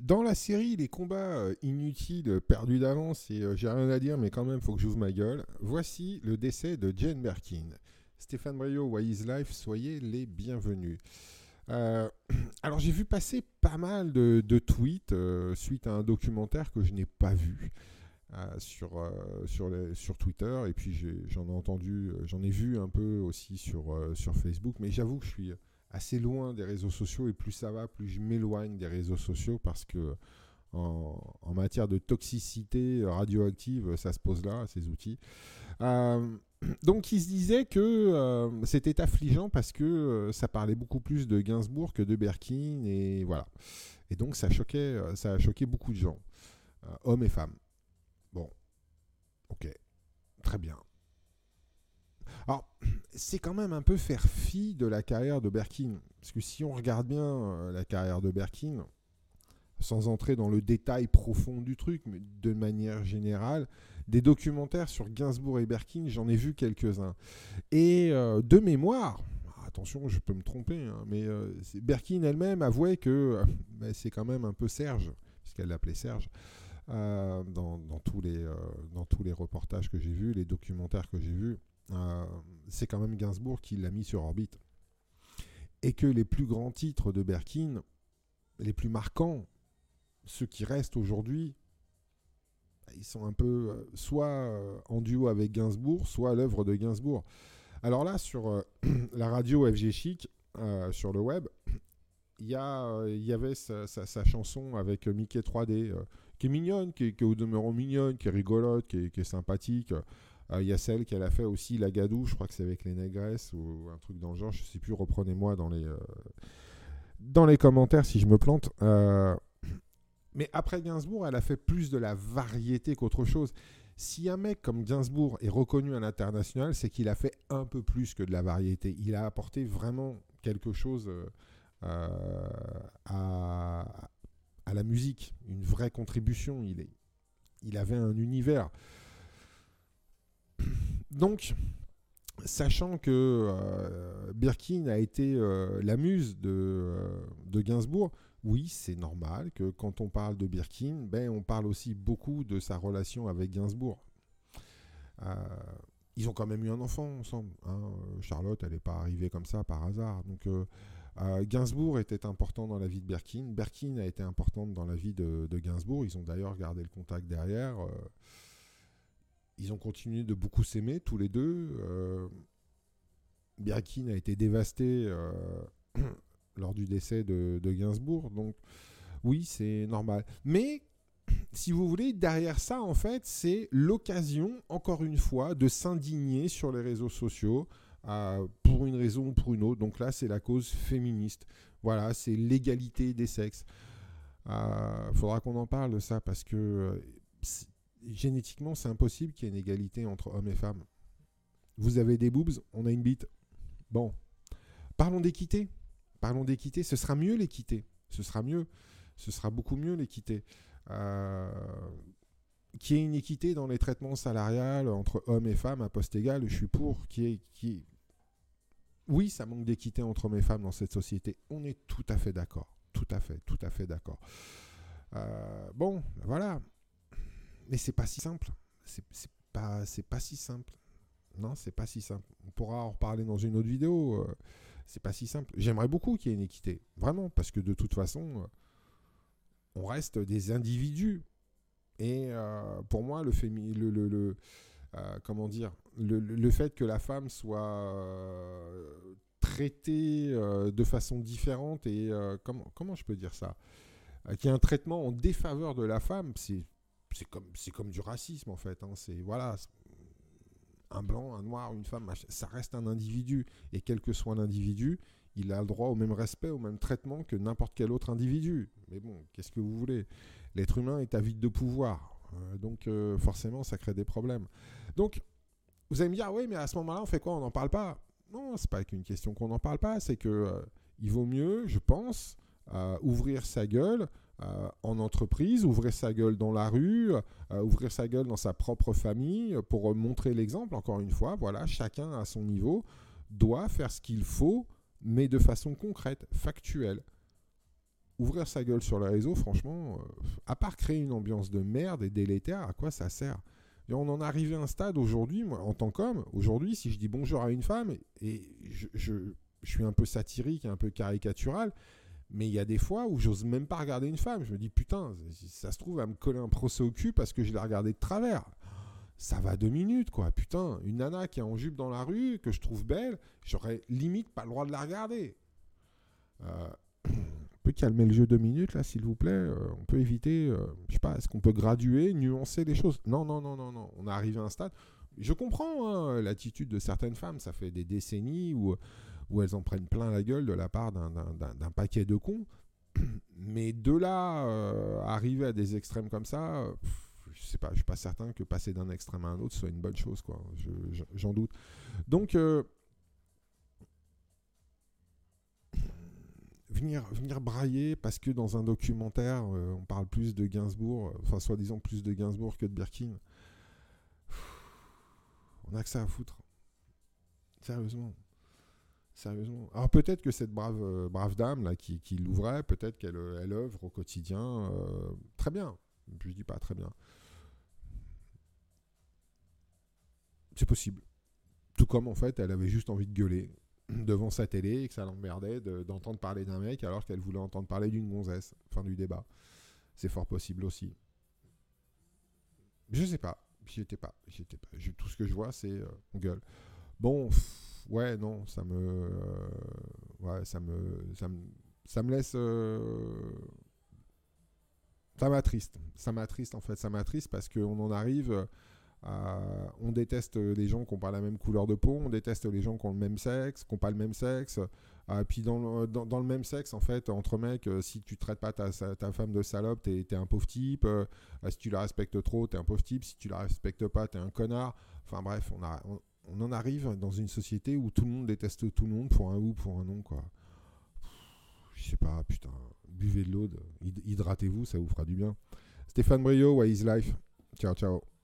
Dans la série Les combats euh, inutiles, perdus d'avance, et euh, j'ai rien à dire, mais quand même, faut que j'ouvre ma gueule. Voici le décès de Jane Birkin. Stéphane Brio, Why is Life, soyez les bienvenus. Euh, alors, j'ai vu passer pas mal de, tweets suite à un documentaire que je n'ai pas vu. sur, sur, Twitter et puis j'en ai, entendu, j'en ai vu un peu aussi sur, sur Facebook, mais j'avoue que je suis assez loin des réseaux sociaux et plus ça va, plus je m'éloigne des réseaux sociaux parce que en, matière de toxicité radioactive, ça se pose là, ces outils. Euh, donc il se disait que euh, c'était affligeant parce que euh, ça parlait beaucoup plus de Gainsbourg que de Berkin et voilà. Et donc ça choquait, ça a choqué beaucoup de gens, hommes et femmes. Bon, ok, très bien. Alors, c'est quand même un peu faire fi de la carrière de Berkin. Parce que si on regarde bien euh, la carrière de Berkin, sans entrer dans le détail profond du truc, mais de manière générale, des documentaires sur Gainsbourg et Berkin, j'en ai vu quelques-uns. Et euh, de mémoire, attention, je peux me tromper, hein, mais euh, Berkin elle-même avouait que c'est quand même un peu Serge, puisqu'elle l'appelait Serge. dans, tous les, dans tous les reportages que j'ai vus, les documentaires que j'ai vus, c'est quand même Gainsbourg qui l'a mis sur orbite. Et que les plus grands titres de Berkin, les plus marquants, ceux qui restent aujourd'hui, ils sont un peu euh, soit euh, en duo avec Gainsbourg, soit l'œuvre de Gainsbourg. Alors là, sur la radio FG Chic, sur le web, il y, y avait sa, chanson avec Mickey 3D, qui est mignonne, qui est, au demeurant mignonne, qui est rigolote, qui est sympathique. Euh, il y a celle qu'elle a fait aussi, la Gadou, je crois que c'est avec les négresses ou un truc dans le genre, je ne sais plus, reprenez-moi dans les, euh, dans les commentaires si je me plante. Euh, mais après Gainsbourg, elle a fait plus de la variété qu'autre chose. Si un mec comme Gainsbourg est reconnu à l'international, c'est qu'il a fait un peu plus que de la variété. Il a apporté vraiment quelque chose à, à, la musique, une vraie contribution. Il, est, il avait un univers. Donc, sachant que euh, Birkin a été euh, la muse euh, de, Gainsbourg, oui, c'est normal que quand on parle de Birkin, ben, on parle aussi beaucoup de sa relation avec Gainsbourg. ils ont quand même eu un enfant ensemble. Hein. Charlotte, elle n'est pas arrivée comme ça par hasard. Donc, Gainsbourg était important dans la vie de Birkin. Birkin a été importante dans la vie de, de Gainsbourg. Ils ont d'ailleurs gardé le contact derrière ils ont continué de beaucoup s'aimer tous les deux. Euh, Birkin a été dévasté euh, lors du décès de, Gainsbourg, donc oui, c'est normal. Mais si vous voulez, derrière ça, en fait, c'est l'occasion, encore une fois, de s'indigner sur les réseaux sociaux euh, pour une raison ou pour une autre. Donc là, c'est la cause féministe. Voilà, c'est l'égalité des sexes. Il faudra qu'on en parle de ça parce que génétiquement, c'est impossible qu'il y ait une égalité entre hommes et femmes. Vous avez des boobs, on a une bite. Bon. Parlons d'équité. Parlons d'équité. Ce sera mieux l'équité. Ce sera mieux. Ce sera beaucoup mieux l'équité. Euh, qu'il y ait une équité dans les traitements salariales entre hommes et femmes à poste égal, je suis pour. Qui qui Oui, ça manque d'équité entre hommes et femmes dans cette société. On est tout à fait d'accord. Tout à fait, tout à fait d'accord. Euh, bon, voilà. Mais c'est pas si simple. C'est pas, pas si simple. Non, c'est pas si simple. On pourra en reparler dans une autre vidéo. Euh, c'est pas si simple. J'aimerais beaucoup qu'il y ait une équité. Vraiment, parce que de toute façon, euh, on reste des individus. Et euh, pour moi, le, le, le, le comment dire, le, fait que la femme soit traitée de façon différente et comment, comment je peux dire ça? Qu'il y ait un traitement en défaveur de la femme, c'est c'est comme, c'est comme du racisme en fait. Hein. C'est voilà, un blanc, un noir, une femme, ça reste un individu. Et quel que soit l'individu, il a le droit au même respect, au même traitement que n'importe quel autre individu. Mais bon, qu'est-ce que vous voulez? L'être humain est avide de pouvoir. Euh, donc euh, forcément, ça crée des problèmes. Donc, vous allez me dire, oui, mais à ce moment-là, on fait quoi? On n'en parle pas Non, c'est pas qu'une question qu'on n'en parle pas, c'est que euh, il vaut mieux, je pense, ouvrir sa gueule euh, en entreprise, ouvrir sa gueule dans la rue, euh, ouvrir sa gueule dans sa propre famille pour montrer l'exemple. Encore une fois, voilà, chacun à son niveau doit faire ce qu'il faut, mais de façon concrète, factuelle. ouvrir sa gueule sur le réseau, franchement, à part créer une ambiance de merde et délétère, à quoi ça sert? On en est arrivé à un stade aujourd'hui, moi, en tant qu'homme, aujourd'hui, si je dis bonjour à une femme, et je, je, suis un peu satirique, un peu caricatural, mais il y a des fois où j'ose même pas regarder une femme. Je me dis, putain, ça se trouve à me coller un procès au cul parce que je l'ai regardé de travers. Ça va deux minutes, quoi. Putain, une nana qui est en jupe dans la rue, que je trouve belle, j'aurais limite pas le droit de la regarder. Euh, peut calmer le jeu deux minutes, là, s'il vous plaît euh, On peut éviter, euh, je sais pas, est-ce qu'on peut graduer, nuancer les choses? Non, non, non, non, non. On est arrivé à un stade. Je comprends hein, l'attitude de certaines femmes. Ça fait des décennies où, où elles en prennent plein la gueule de la part d'un paquet de cons. Mais de là, euh, arriver à des extrêmes comme ça, pas, je suis pas certain que passer d'un extrême à un autre soit une bonne chose, quoi. J'en doute. Donc, venir, venir brailler parce que dans un documentaire, euh, on parle plus de Gainsbourg, euh, enfin soi-disant plus de Gainsbourg que de Birkin. On a que ça à foutre. Sérieusement. Sérieusement. Alors peut-être que cette brave, euh, brave dame là qui, l'ouvrait, peut-être qu'elle elle œuvre au quotidien très bien. Je dis pas très bien. C'est possible. Tout comme en fait, elle avait juste envie de gueuler devant sa télé et que ça l'emmerdait d'entendre parler d'un mec alors qu'elle voulait entendre parler d'une gonzesse. Fin du débat. C'est fort possible aussi. Je sais pas. J'y étais pas. Étais pas. tout ce que je vois, c'est euh, on gueule. Bon, ouais, non, ça me, euh, ouais, ça me, ça me, ça me laisse, euh, ça m'attriste. Ça m'attriste en fait. Ça m'attriste parce qu'on en arrive on déteste les gens qui n'ont pas la même couleur de peau, on déteste les gens qui ont le même sexe, qui n'ont pas le même sexe. Euh, puis dans le, dans, le, même sexe, en fait, entre mecs, euh, si tu traites pas ta, ta, femme de salope, t'es es un pauvre type. si tu la respectes trop, t'es un pauvre type. Si tu la respectes pas, t'es un connard. Enfin bref, on, a, en arrive dans une société où tout le monde déteste tout le monde pour un ou pour un non, quoi. Je sais pas, putain. Buvez de l'eau, hydratez-vous, ça vous fera du bien. Stéphane Brio, Wise Life. Ciao, ciao.